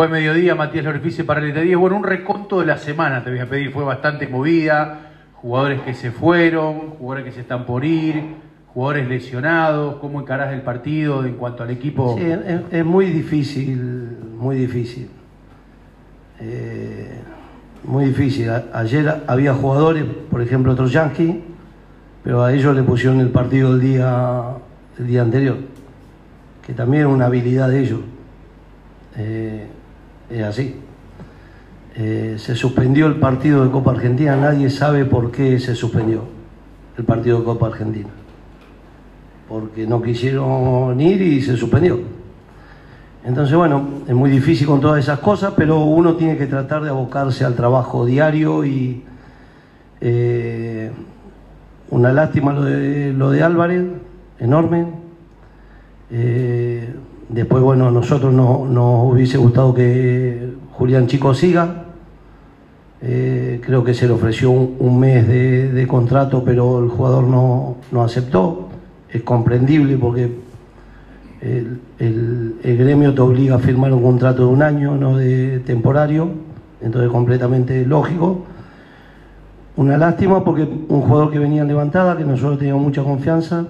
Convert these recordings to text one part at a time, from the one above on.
Buen mediodía, Matías Lorifice para el 10. Bueno, un reconto de la semana te voy a pedir, fue bastante movida, jugadores que se fueron, jugadores que se están por ir, jugadores lesionados, ¿cómo encarás el partido en cuanto al equipo? Sí, es, muy difícil, muy difícil. Eh, muy difícil. Ayer había jugadores, por ejemplo, yankees, pero a ellos le pusieron el partido el día, el día anterior, que también es una habilidad de ellos. Eh, es así. Eh, se suspendió el partido de Copa Argentina, nadie sabe por qué se suspendió el partido de Copa Argentina. Porque no quisieron ir y se suspendió. Entonces, bueno, es muy difícil con todas esas cosas, pero uno tiene que tratar de abocarse al trabajo diario y eh, una lástima lo de, lo de Álvarez, enorme. Eh, después, bueno, nosotros no- nos hubiese gustado que Julián Chico siga. Eh, creo que se le ofreció un, mes de, contrato, pero el jugador no, no aceptó. Es comprendible porque el, el- el gremio te obliga a firmar un contrato de un año, no de temporario, entonces completamente lógico. Una lástima porque un jugador que venía en levantada, que nosotros teníamos mucha confianza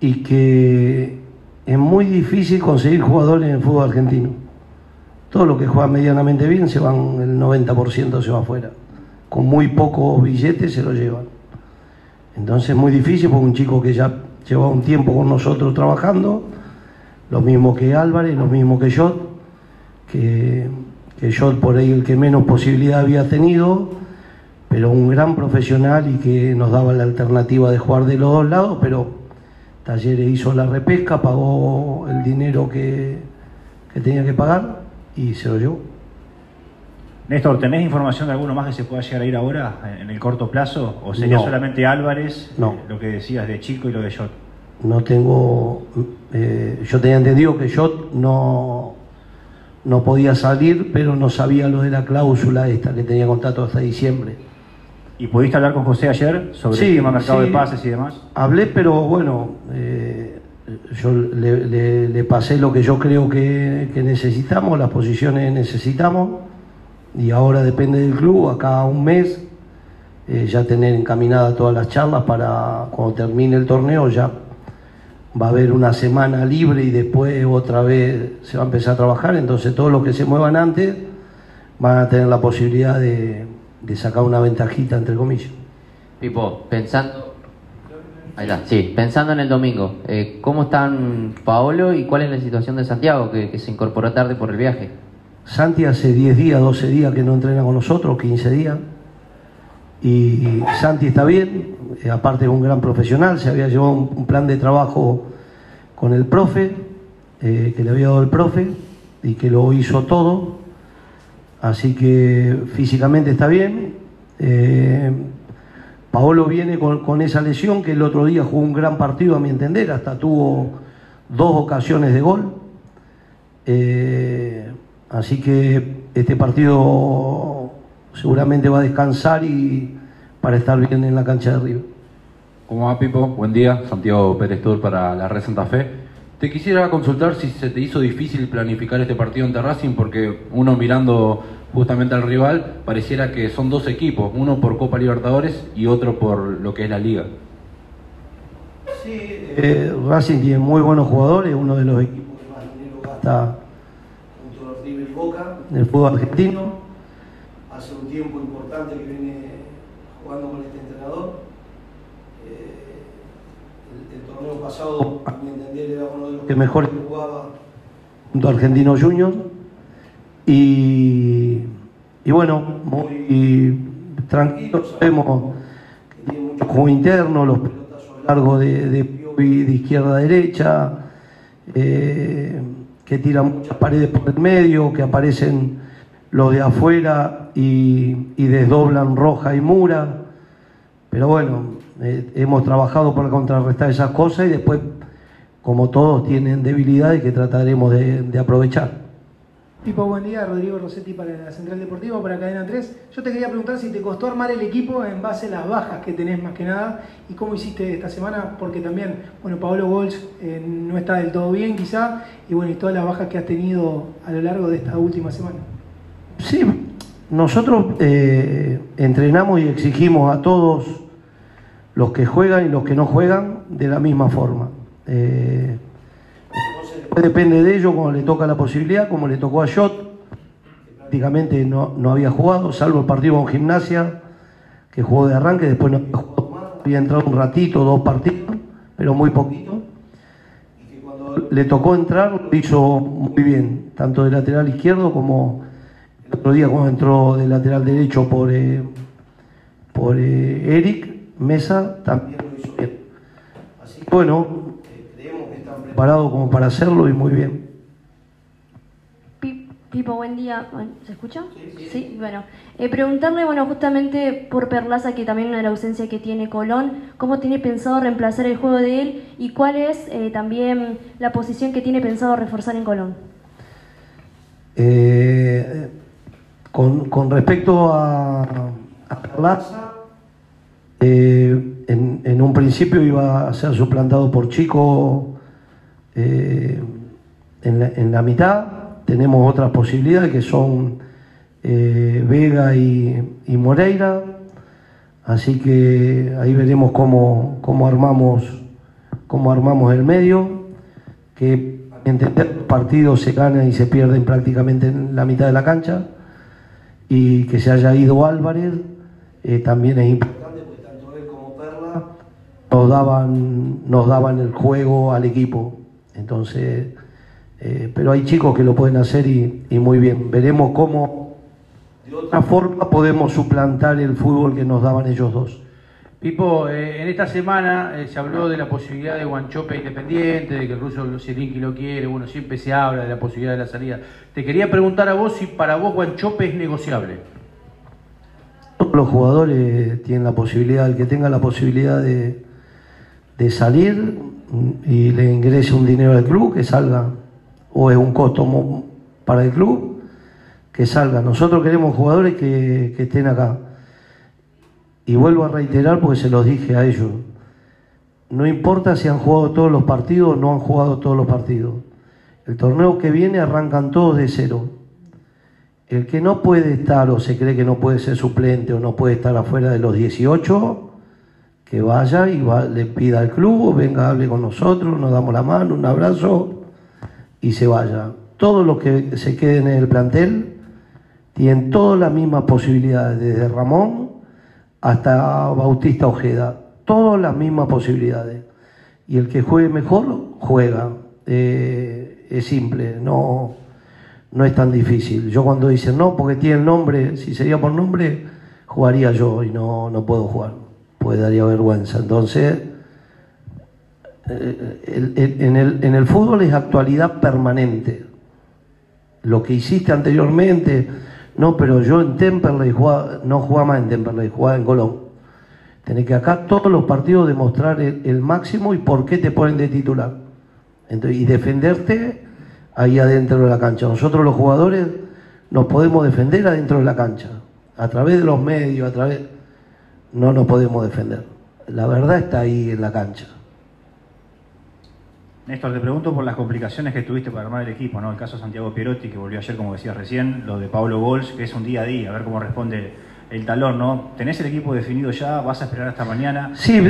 y que es muy difícil conseguir jugadores en el fútbol argentino. Todo lo que juega medianamente bien se van, el 90% se va afuera. Con muy pocos billetes se lo llevan. Entonces es muy difícil porque un chico que ya lleva un tiempo con nosotros trabajando, lo mismo que Álvarez, lo mismo que Jot, que, que por ahí el que menos posibilidad había tenido, pero un gran profesional y que nos daba la alternativa de jugar de los dos lados, pero Talleres hizo la repesca, pagó el dinero que, que tenía que pagar y se lo llevó. Néstor, ¿tenés información de alguno más que se pueda llegar a ir ahora en el corto plazo? ¿O sería No. solamente Álvarez, No. lo que decías de Chico y lo de Jot? No tengo. eh, yo tenía entendido que yo no, no podía salir, pero no sabía lo de la cláusula esta, que tenía contrato hasta diciembre. ¿Y pudiste hablar con José ayer sobre Sí, el tema mercado sí. de pases y demás? Hablé, pero bueno, eh, yo le, le- le pasé lo que yo creo que, que necesitamos, las posiciones necesitamos, y ahora depende del club, acá un mes, eh, ya tener encaminadas todas las charlas para cuando termine el torneo ya va a haber una semana libre y después otra vez se va a empezar a trabajar, entonces todos los que se muevan antes van a tener la posibilidad de, de sacar una ventajita, entre comillas. Pipo, pensando. Ahí está, sí, pensando en el domingo, eh, ¿cómo están Paolo y cuál es la situación de Santiago, que, que se incorporó tarde por el viaje? Santi hace 10 días, 12 días que no entrena con nosotros, 15 días. Y Santi está bien, eh, aparte es un gran profesional, se había llevado un, un plan de trabajo con el profe, eh, que le había dado el profe, y que lo hizo todo. Así que físicamente está bien. Eh, Paolo viene con, esa lesión que el otro día jugó un gran partido, a mi entender, hasta tuvo dos ocasiones de gol. Eh, así que este partido seguramente va a descansar y para estar bien en la cancha de River. ¿Cómo va, Pipo? Buen día. Santiago Pérez Tour para la Red Santa Fe. Te quisiera consultar si se te hizo difícil planificar este partido ante Racing, porque uno mirando justamente al rival, pareciera que son dos equipos, uno por Copa Libertadores y otro por lo que es la Liga. Eh, Racing tiene muy buenos jugadores, uno de los equipos que más dinero gasta junto a River y Boca en el fútbol argentino. Hace un tiempo importante que viene jugando con este entrenador. El, torneo pasado, a mi entender, era uno de los que mejor jugaba junto a Argentino Junior. Y, y bueno, muy tranquilo, sabemos que tiene mucho juego interno, los pelotazos largos de, de de izquierda a derecha, eh, que tiran muchas paredes por el medio, que aparecen los de afuera y, y desdoblan Roja y Mura. Pero bueno, eh, hemos trabajado para contrarrestar esas cosas y después, como todos tienen debilidades que trataremos de, de aprovechar. Pipo, buen día. Rodrigo Rossetti para la Central Deportiva, para Cadena 3. Yo te quería preguntar si te costó armar el equipo en base a las bajas que tenés más que nada y cómo hiciste esta semana, porque también, bueno, Pablo Walsh eh, no está del todo bien quizá, y bueno, y todas las bajas que has tenido a lo largo de esta última semana. Sí, nosotros eh, entrenamos y exigimos a todos los que juegan y los que no juegan de la misma forma. Eh, depende de ellos cuando le toca la posibilidad, como le tocó a Jot, prácticamente no, no, había jugado, salvo el partido con gimnasia, que jugó de arranque, después no había jugado más, había entrado un ratito, dos partidos, pero muy poquito. Y que cuando le tocó entrar, lo hizo muy bien, tanto de lateral izquierdo como el otro día cuando entró de lateral derecho por, eh, por eh, Eric Mesa, también lo hizo bien. Así que bueno, preparado como para hacerlo y muy bien. Pipo, buen día. ¿Se escucha? Sí, sí. bueno. Eh, preguntarle, bueno, justamente por Perlaza, que también una de la ausencia que tiene Colón, ¿cómo tiene pensado reemplazar el juego de él y cuál es eh, también la posición que tiene pensado reforzar en Colón? Eh, con, con, respecto a, a Perlaza, en, en, un principio iba a ser suplantado por Chico eh, en, la, mitad. Tenemos otras posibilidades que son eh, Vega y, Moreira, así que ahí veremos cómo, cómo, armamos, cómo armamos el medio, que entender partidos se ganan y se pierden prácticamente en la mitad de la cancha, y que se haya ido Álvarez eh, también es importante, porque tanto él como Perla nos daban, nos daban el juego al equipo. Entonces, eh, pero hay chicos que lo pueden hacer y, y, muy bien. Veremos cómo de otra forma podemos suplantar el fútbol que nos daban ellos dos. Pipo, eh, en esta semana eh, se habló de la posibilidad de Guanchope independiente, de que el ruso Zielinski lo quiere, bueno, siempre se habla de la posibilidad de la salida. Te quería preguntar a vos si para vos Guanchope es negociable. Todos los jugadores tienen la posibilidad, el que tenga la posibilidad de, de salir, y le ingrese un dinero al club, que salga, o es un costo para el club, que salga. Nosotros queremos jugadores que, que estén acá. Y vuelvo a reiterar porque se los dije a ellos. No importa si han jugado todos los partidos o no han jugado todos los partidos. El torneo que viene arrancan todos de cero. El que no puede estar o se cree que no puede ser suplente o no puede estar afuera de los 18, que vaya y va, le pida al club, venga, hable con nosotros, nos damos la mano, un abrazo y se vaya. Todos los que se queden en el plantel tienen todas las mismas posibilidades, desde Ramón hasta Bautista Ojeda, todas las mismas posibilidades. Y el que juegue mejor, juega. Eh, es simple, no, no es tan difícil. Yo cuando dicen no, porque tiene el nombre, si sería por nombre, jugaría yo y no, no puedo jugar pues daría vergüenza. Entonces, eh, en, el, fútbol es actualidad permanente. Lo que hiciste anteriormente, no, pero yo en Temperley jugaba, no jugaba más en Temperley, jugaba en Colón. Tenés que acá todos los partidos demostrar el, el máximo y por qué te ponen de titular. Entonces, y defenderte ahí adentro de la cancha. Nosotros los jugadores nos podemos defender adentro de la cancha, a través de los medios, a través no nos podemos defender. La verdad está ahí en la cancha. Néstor, te pregunto por las complicaciones que tuviste para armar el equipo, ¿no? El caso de Santiago Pierotti, que volvió ayer, como decías recién, lo de Pablo Bols, que es un día a día, a ver cómo responde el talón, ¿no? ¿Tenés el equipo definido ya? ¿Vas a esperar hasta mañana? Sí,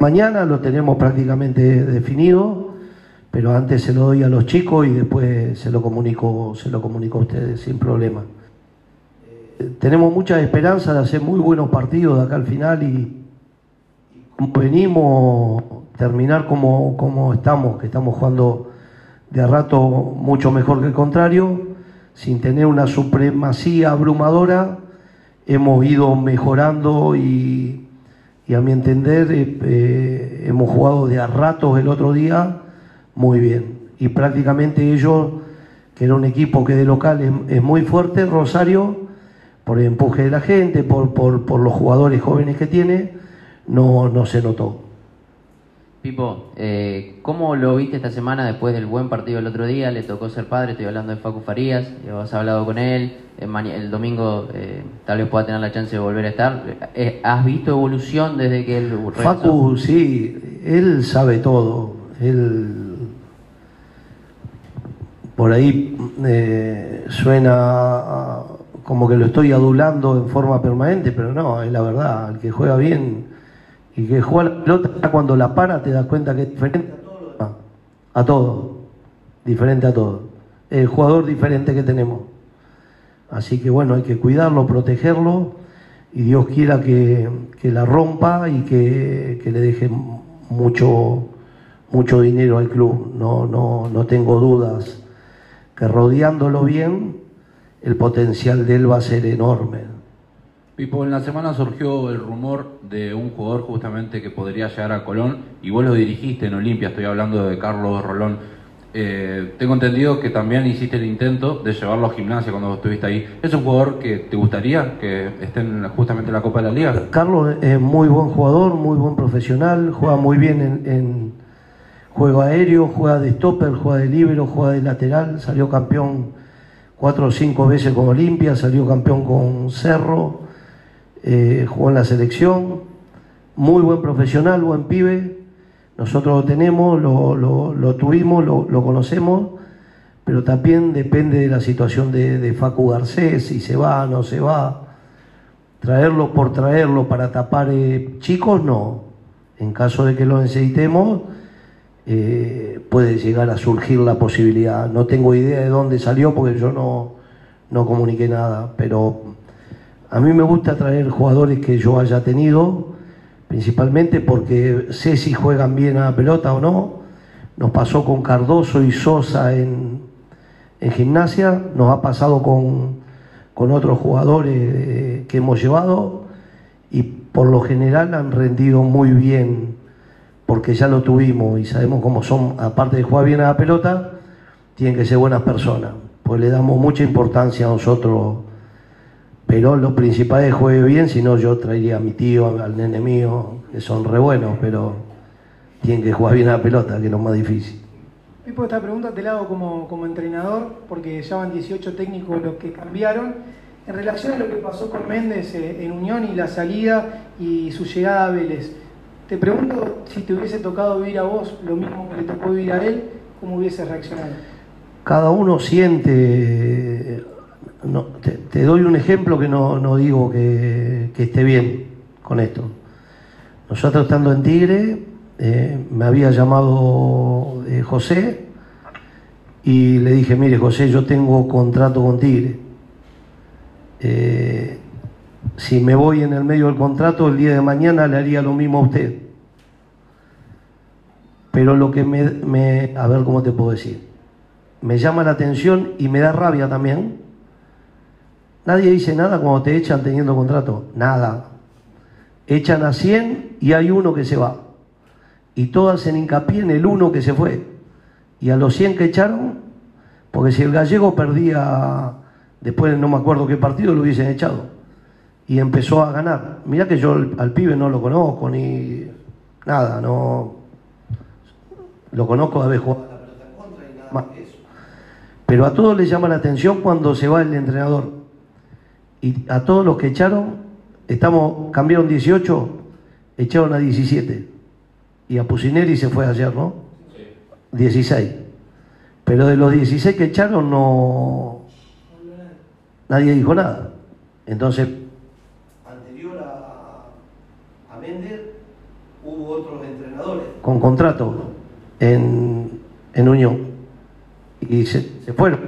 mañana lo tenemos prácticamente definido, pero antes se lo doy a los chicos y después se lo comunico, se lo comunico a ustedes sin problema tenemos mucha esperanza de hacer muy buenos partidos de acá al final y, como venimos terminar como, como estamos, que estamos jugando de a rato mucho mejor que el contrario, sin tener una supremacía abrumadora, hemos ido mejorando y, y a mi entender eh, eh, hemos jugado de a ratos el otro día muy bien. Y prácticamente ellos, que era un equipo que de local es muy fuerte, Rosario, por el empuje de la gente, por, por, por los jugadores jóvenes que tiene, no, no se notó. Pipo, eh, ¿cómo lo viste esta semana después del buen partido del otro día? Le tocó ser padre, estoy hablando de Facu Farías, has hablado con él, el domingo eh, tal vez pueda tener la chance de volver a estar. Eh, ¿Has visto evolución desde que él regresó? Facu, sí, él sabe todo. Él por ahí suena como que lo estoy adulando en forma permanente, pero no, es la verdad, el que juega bien y que juega la pelota cuando la para te das cuenta que es diferente a todo A todo. Diferente a todo. El jugador diferente que tenemos. Así que bueno, hay que cuidarlo, protegerlo y Dios quiera que, la rompa y que, le deje mucho, mucho dinero al club. No, no, no tengo dudas que rodeándolo bien, el potencial de él va a ser enorme. Pipo, en la semana surgió el rumor de un jugador justamente que podría llegar a Colón y vos lo dirigiste en Olimpia, estoy hablando de Carlos Rolón. Eh, tengo entendido que también hiciste el intento de llevarlo a gimnasia cuando estuviste ahí. ¿Es un jugador que te gustaría que esté justamente en la Copa de la Liga? Carlos es muy buen jugador, muy buen profesional, juega muy bien en, juego aéreo, juega de stopper, juega de libero, juega de lateral, salió campeón cuatro o cinco veces con Olimpia, salió campeón con Cerro eh, jugó en la selección, muy buen profesional, buen pibe, nosotros lo tenemos, lo, tuvimos, lo, conocemos, pero también depende de la situación de, Facu Garcés, si se va, no se va. Traerlo por traerlo para tapar eh, chicos, no. En caso de que lo necesitemos, eh, puede llegar a surgir la posibilidad. No tengo idea de dónde salió porque yo no, no comuniqué nada, pero a mí me gusta traer jugadores que yo haya tenido, principalmente porque sé si juegan bien a la pelota o no. Nos pasó con Cardoso y Sosa en, gimnasia, nos ha pasado con, otros jugadores eh, que hemos llevado y por lo general han rendido muy bien porque ya lo tuvimos y sabemos cómo son, aparte de jugar bien a la pelota, tienen que ser buenas personas, pues le damos mucha importancia a nosotros pero lo principal es juegue bien, si no yo traería a mi tío, al nene mío, que son re buenos, pero tienen que jugar bien a la pelota, que es lo más difícil. Pipo, esta pregunta te la hago como, como entrenador, porque ya van 18 técnicos los que cambiaron. En relación a lo que pasó con Méndez eh, en Unión y la salida y su llegada a Vélez, te pregunto si te hubiese tocado vivir a vos lo mismo que le tocó vivir a él, ¿cómo hubiese reaccionado? Cada uno siente no, te, doy un ejemplo que no, digo que, esté bien con esto. Nosotros estando en Tigre, eh, me había llamado eh, José y le dije, mire José, yo tengo contrato con Tigre. Eh, si me voy en el medio del contrato, el día de mañana le haría lo mismo a usted. Pero lo que me, a ver cómo te puedo decir, me llama la atención y me da rabia también Nadie dice nada cuando te echan teniendo contrato. Nada. Echan a 100 y hay uno que se va. Y todas hacen hincapié en el uno que se fue. Y a los 100 que echaron, porque si el gallego perdía, después no me acuerdo qué partido, lo hubiesen echado. Y empezó a ganar. Mirá que yo al, pibe no lo conozco ni nada, no. Lo conozco de haber jugado la pelota contra y nada más. Pero a todos les llama la atención cuando se va el entrenador y a todos los que echaron, estamos, cambiaron 18, echaron a 17. Y a Pusineri se fue ayer, ¿no? 16. Pero de los 16 que echaron no nadie dijo nada. Entonces, anterior a, a Méndez, hubo otros entrenadores con contrato en, en Unión. Y se, fueron.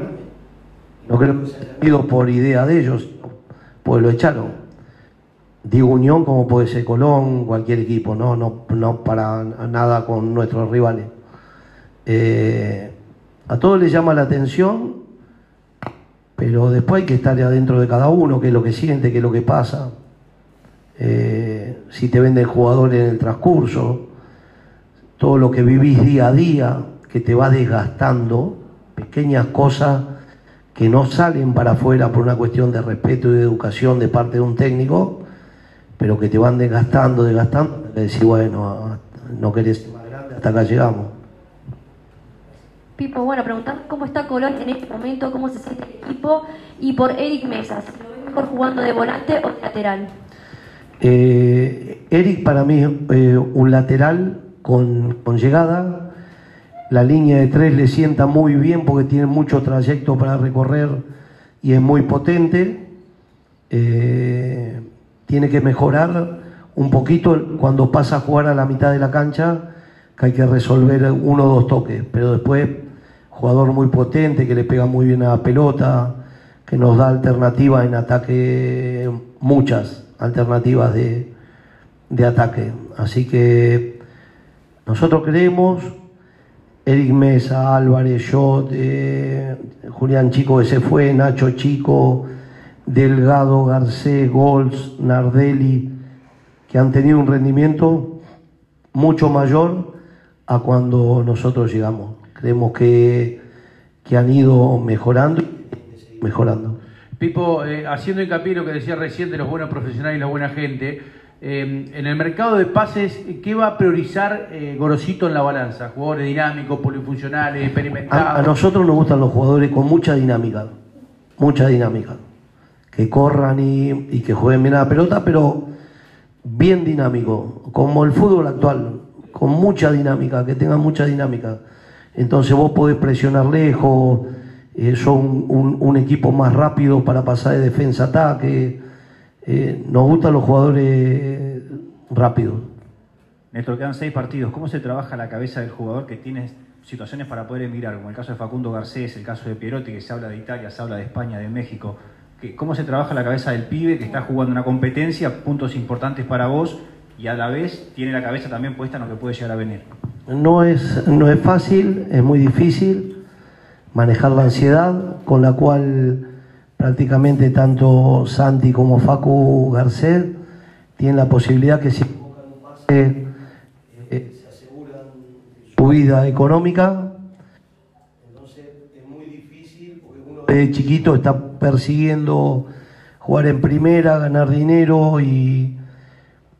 No creo que se haya ido por idea de ellos, pues lo echaron. Digo Unión como puede ser Colón, cualquier equipo, no, no, no para nada con nuestros rivales. Eh, a todos les llama la atención, pero después hay que estar adentro de cada uno, qué es lo que siente, qué es lo que pasa. Eh, si te vende el jugador en el transcurso, todo lo que vivís día a día, que te va desgastando, pequeñas cosas que no salen para afuera por una cuestión de respeto y de educación de parte de un técnico, pero que te van desgastando, desgastando, que decís, bueno, no querés más grande, hasta acá llegamos. Pipo, bueno, preguntar cómo está Colón en este momento, cómo se siente el equipo y por Eric Mesas, ¿lo ves mejor jugando de volante o de lateral? Eh, Eric para mí es eh, un lateral con, llegada. La línea de tres le sienta muy bien porque tiene mucho trayecto para recorrer y es muy potente. Eh, tiene que mejorar un poquito cuando pasa a jugar a la mitad de la cancha, que hay que resolver uno o dos toques, pero después jugador muy potente, que le pega muy bien a la pelota, que nos da alternativas en ataque, muchas alternativas de, de ataque. Así que nosotros creemos, Eric Mesa, Álvarez, yo, eh, Julián Chico que se fue, Nacho Chico, Delgado, Garcés, Gols, Nardelli, que han tenido un rendimiento mucho mayor a cuando nosotros llegamos. Creemos que, que han ido mejorando y mejorando. Pipo, eh, haciendo hincapié en lo que decía recién de los buenos profesionales y la buena gente, eh, en el mercado de pases, ¿qué va a priorizar eh, Gorosito en la balanza? Jugadores dinámicos, polifuncionales, experimentados. A, a nosotros nos gustan los jugadores con mucha dinámica, mucha dinámica. Que corran y, y que jueguen bien a la pelota, pero bien dinámico, como el fútbol actual, con mucha dinámica, que tengan mucha dinámica. Entonces vos podés presionar lejos, eh, son un, un equipo más rápido para pasar de defensa a ataque. Eh, nos gustan los jugadores rápidos. Néstor, quedan seis partidos. ¿Cómo se trabaja la cabeza del jugador que tiene situaciones para poder emigrar? Como el caso de Facundo Garcés, el caso de Pierotti, que se habla de Italia, se habla de España, de México. ¿Qué- ¿Cómo se trabaja la cabeza del pibe que está jugando una competencia, puntos importantes para vos y a la vez tiene la cabeza también puesta en lo que puede llegar a venir? No es, no es fácil, es muy difícil manejar la ansiedad con la cual prácticamente tanto Santi como Facu Garcés tienen la posibilidad que si pase, eh, se aseguran su vida económica. Entonces es muy difícil porque uno de chiquito está persiguiendo jugar en primera, ganar dinero y,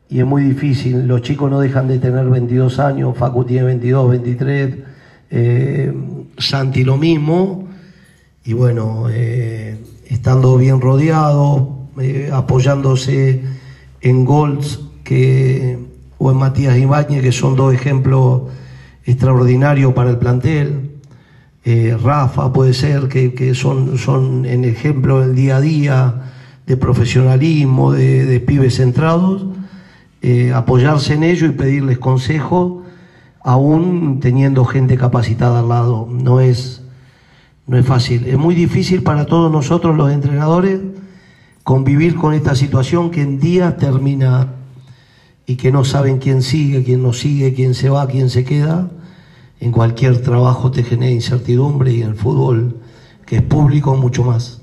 y es muy difícil. Los chicos no dejan de tener 22 años, Facu tiene 22, 23, eh, Santi lo mismo. Y bueno, eh, estando bien rodeado, eh, apoyándose en Golds que, o en Matías Ibáñez, que son dos ejemplos extraordinarios para el plantel. Eh, Rafa puede ser, que, que son, son en ejemplo del día a día de profesionalismo, de, pibes centrados, eh, apoyarse en ello y pedirles consejo, aún teniendo gente capacitada al lado. No es, no es fácil. Es muy difícil para todos nosotros los entrenadores convivir con esta situación que en día termina y que no saben quién sigue, quién no sigue, quién se va, quién se queda. En cualquier trabajo te genera incertidumbre y en el fútbol, que es público, mucho más.